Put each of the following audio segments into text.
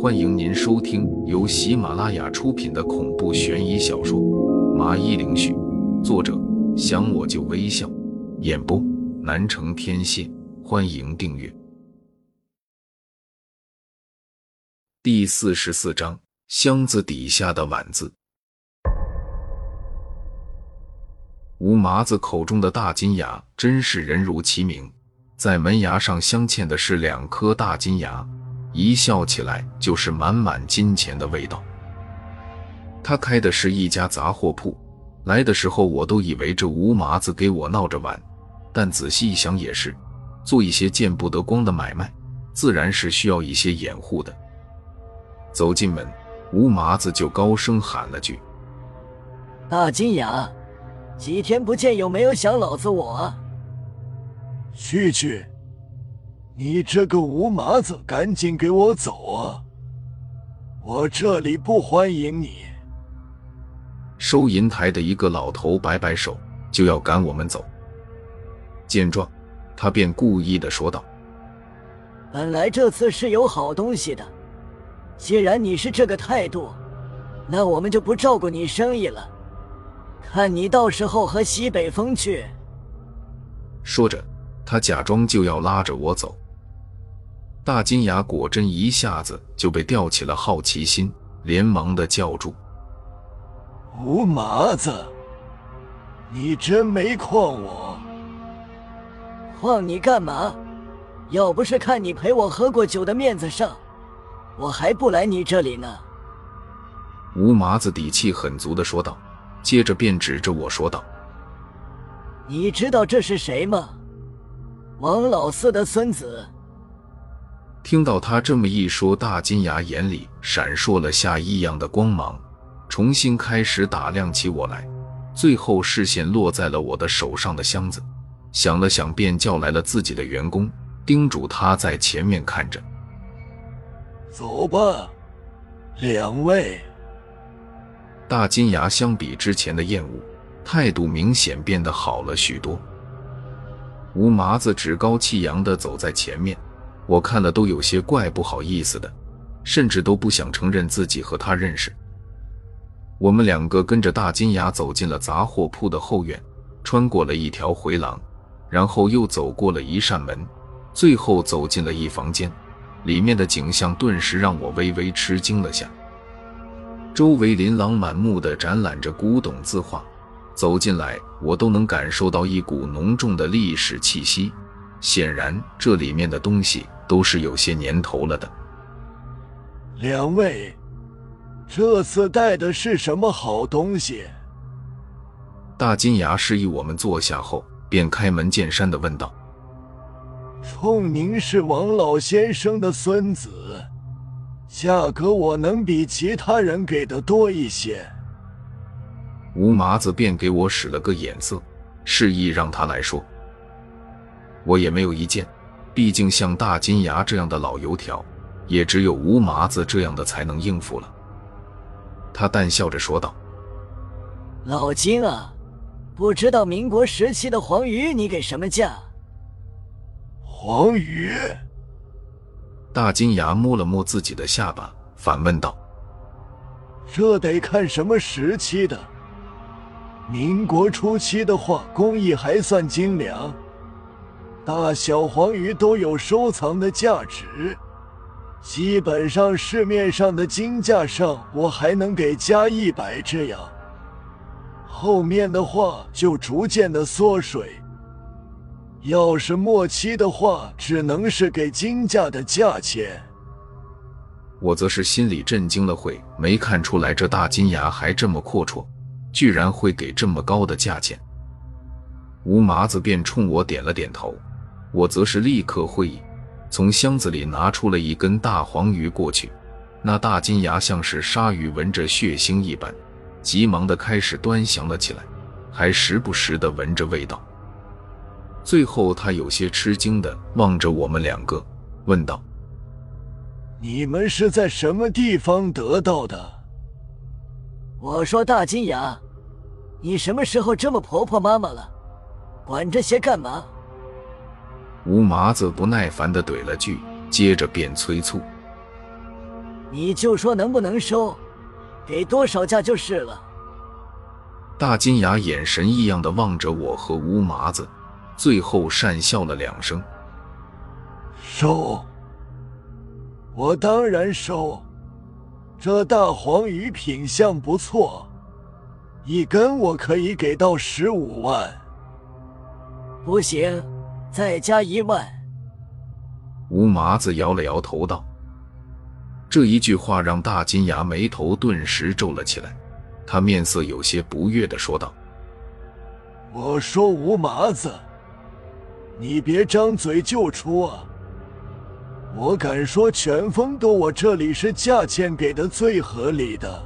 欢迎您收听由喜马拉雅出品的恐怖悬疑小说《麻衣灵絮》，作者想我就微笑，演播南城天蝎。欢迎订阅。第四十四章：箱子底下的碗字。吴麻子口中的大金牙，真是人如其名，在门牙上镶嵌的是两颗大金牙，一笑起来就是满满金钱的味道。他开的是一家杂货铺，来的时候我都以为这吴麻子给我闹着玩，但仔细一想也是，做一些见不得光的买卖，自然是需要一些掩护的。走进门，吴麻子就高声喊了句：“大金牙，几天不见，有没有想老子我？”去去，你这个吴麻子，赶紧给我走啊！我这里不欢迎你。收银台的一个老头摆摆手，就要赶我们走。见状，他便故意的说道：“本来这次是有好东西的。”既然你是这个态度，那我们就不照顾你生意了。看你到时候和西北风去。说着，他假装就要拉着我走。大金牙果真一下子就被吊起了好奇心，连忙的叫住：“吴麻子，你真没诓我！诓你干嘛？要不是看你陪我喝过酒的面子上。”我还不来你这里呢。”吴麻子底气很足的说道，接着便指着我说道：“你知道这是谁吗？王老四的孙子。”听到他这么一说，大金牙眼里闪烁了下异样的光芒，重新开始打量起我来，最后视线落在了我的手上的箱子，想了想，便叫来了自己的员工，叮嘱他在前面看着。走吧，两位。大金牙相比之前的厌恶，态度明显变得好了许多。吴麻子趾高气扬的走在前面，我看了都有些怪不好意思的，甚至都不想承认自己和他认识。我们两个跟着大金牙走进了杂货铺的后院，穿过了一条回廊，然后又走过了一扇门，最后走进了一房间。里面的景象顿时让我微微吃惊了下，周围琳琅满目的展览着古董字画，走进来我都能感受到一股浓重的历史气息。显然，这里面的东西都是有些年头了的。两位，这次带的是什么好东西？大金牙示意我们坐下后，便开门见山的问道。冲您是王老先生的孙子，价格我能比其他人给的多一些。吴麻子便给我使了个眼色，示意让他来说。我也没有意见，毕竟像大金牙这样的老油条，也只有吴麻子这样的才能应付了。他淡笑着说道：“老金啊，不知道民国时期的黄鱼你给什么价？”黄鱼，大金牙摸了摸自己的下巴，反问道：“这得看什么时期的。民国初期的话，工艺还算精良，大小黄鱼都有收藏的价值。基本上市面上的金价上，我还能给加一百这样。后面的话就逐渐的缩水。”要是末期的话，只能是给金价的价钱。我则是心里震惊了，会没看出来这大金牙还这么阔绰，居然会给这么高的价钱。吴麻子便冲我点了点头，我则是立刻会意，从箱子里拿出了一根大黄鱼过去。那大金牙像是鲨鱼闻着血腥一般，急忙的开始端详了起来，还时不时的闻着味道。最后，他有些吃惊的望着我们两个，问道：“你们是在什么地方得到的？”我说：“大金牙，你什么时候这么婆婆妈妈了？管这些干嘛？”吴麻子不耐烦的怼了句，接着便催促：“你就说能不能收，给多少价就是了。大金牙眼神异样的望着我和吴麻子，最后讪笑了两声。收，我当然收。这大黄鱼品相不错，一根我可以给到十五万。不行，再加一万。吴麻子摇了摇头道：“这一句话让大金牙眉头顿时皱了起来，他面色有些不悦的说道：‘我说吴麻子，你别张嘴就出啊！’”我敢说，全丰都我这里是价钱给的最合理的。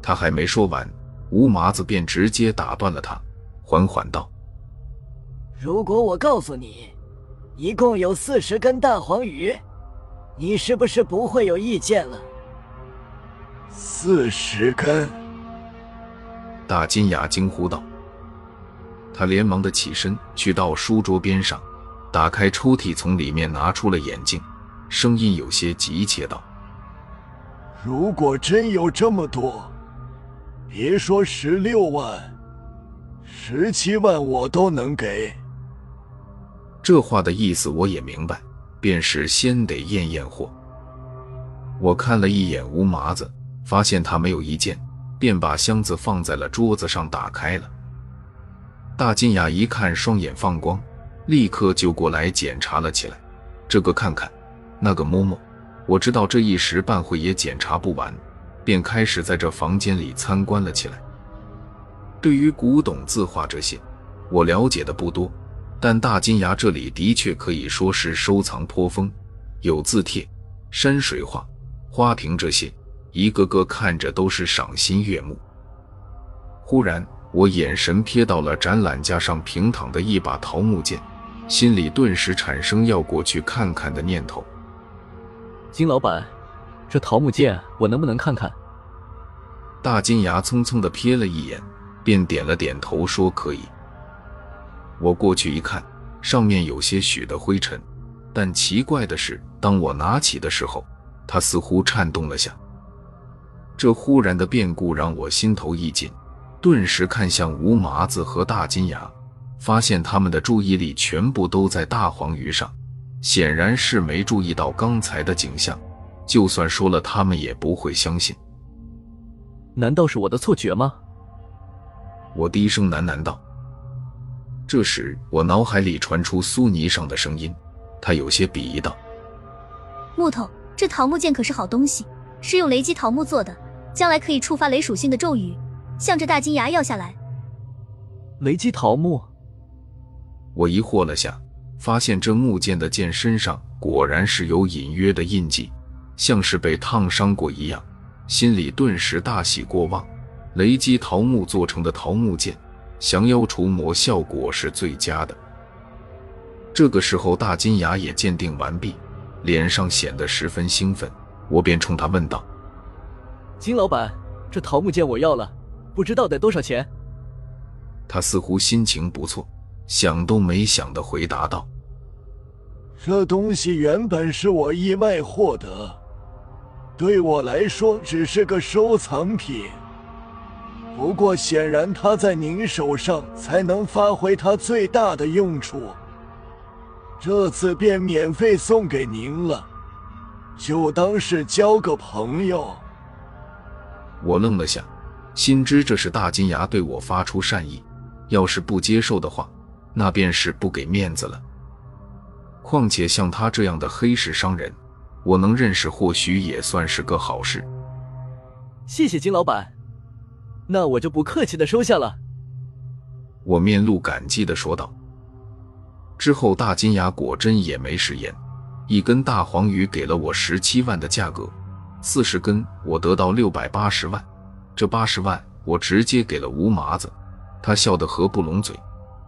他还没说完，吴麻子便直接打断了他，缓缓道：“如果我告诉你，一共有四十根大黄鱼，你是不是不会有意见了？”四十根！大金牙惊呼道。他连忙的起身，去到书桌边上。打开抽屉，从里面拿出了眼镜，声音有些急切道：“如果真有这么多，别说十六万，十七万我都能给。”这话的意思我也明白，便是先得验验货。我看了一眼吴麻子，发现他没有意见，便把箱子放在了桌子上，打开了。大金牙一看，双眼放光。立刻就过来检查了起来，这个看看，那个摸摸，我知道这一时半会也检查不完，便开始在这房间里参观了起来。对于古董字画这些，我了解的不多，但大金牙这里的确可以说是收藏颇丰，有字帖、山水画、花瓶这些，一个个看着都是赏心悦目。忽然，我眼神瞥到了展览架上平躺的一把桃木剑。心里顿时产生要过去看看的念头。金老板，这桃木剑我能不能看看？大金牙匆匆的瞥了一眼，便点了点头，说可以。我过去一看，上面有些许的灰尘，但奇怪的是，当我拿起的时候，它似乎颤动了下。这忽然的变故让我心头一紧，顿时看向吴麻子和大金牙。发现他们的注意力全部都在大黄鱼上，显然是没注意到刚才的景象。就算说了，他们也不会相信。难道是我的错觉吗？我低声喃喃道。这时，我脑海里传出苏尼上的声音，他有些鄙夷道：“木头，这桃木剑可是好东西，是用雷击桃木做的，将来可以触发雷属性的咒语。向着大金牙要下来。”雷击桃木。我疑惑了下，发现这木剑的剑身上果然是有隐约的印记，像是被烫伤过一样，心里顿时大喜过望。雷击桃木做成的桃木剑，降妖除魔效果是最佳的。这个时候，大金牙也鉴定完毕，脸上显得十分兴奋，我便冲他问道：“金老板，这桃木剑我要了，不知道得多少钱？”他似乎心情不错。想都没想的回答道：“这东西原本是我意外获得，对我来说只是个收藏品。不过显然他在您手上才能发挥他最大的用处。这次便免费送给您了，就当是交个朋友。”我愣了下，心知这是大金牙对我发出善意，要是不接受的话。那便是不给面子了。况且像他这样的黑市商人，我能认识或许也算是个好事。谢谢金老板，那我就不客气的收下了。我面露感激的说道。之后大金牙果真也没食言，一根大黄鱼给了我十七万的价格，四十根我得到六百八十万，这八十万我直接给了吴麻子，他笑得合不拢嘴。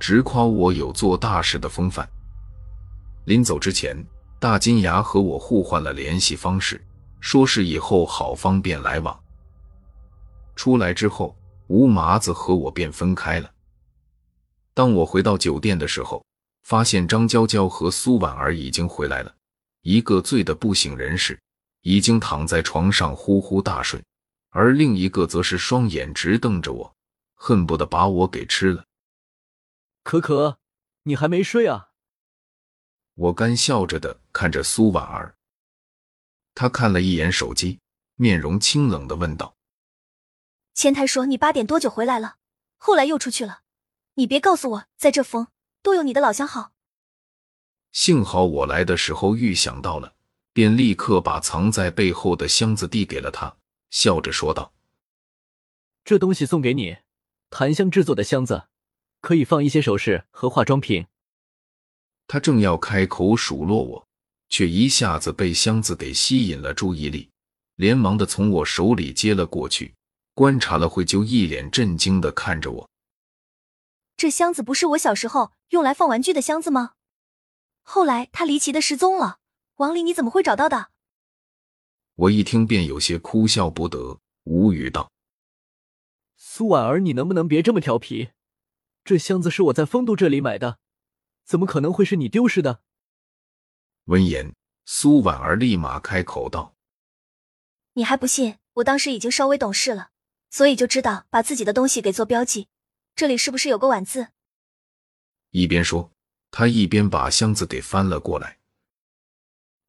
直夸我有做大事的风范。临走之前，大金牙和我互换了联系方式，说是以后好方便来往。出来之后，吴麻子和我便分开了。当我回到酒店的时候，发现张娇娇和苏婉儿已经回来了，一个醉得不省人事，已经躺在床上呼呼大睡，而另一个则是双眼直瞪着我，恨不得把我给吃了。可可，你还没睡啊？我干笑着的看着苏婉儿，她看了一眼手机，面容清冷的问道：“前台说你八点多就回来了，后来又出去了，你别告诉我在这疯，都有你的老相好。”幸好我来的时候预想到了。便立刻把藏在背后的箱子递给了他，笑着说道：“这东西送给你，檀香制作的箱子，可以放一些首饰和化妆品。”他正要开口数落我，却一下子被箱子给吸引了注意力，连忙的从我手里接了过去，观察了会，就一脸震惊的看着我：“这箱子不是我小时候用来放玩具的箱子吗？后来他离奇的失踪了。”王林，你怎么会找到的？我一听便有些哭笑不得，无语道：“苏婉儿，你能不能别这么调皮？这箱子是我在丰都这里买的，怎么可能会是你丢失的？”闻言，苏婉儿立马开口道：“你还不信？我当时已经稍微懂事了，所以就知道把自己的东西给做标记。这里是不是有个碗字？”一边说，他一边把箱子给翻了过来。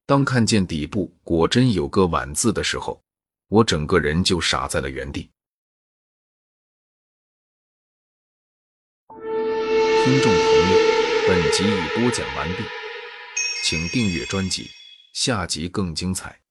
当看见底部果真有个“晚”字的时候，我整个人就傻在了原地。听众朋友，本集已播讲完毕，请订阅专辑，下集更精彩。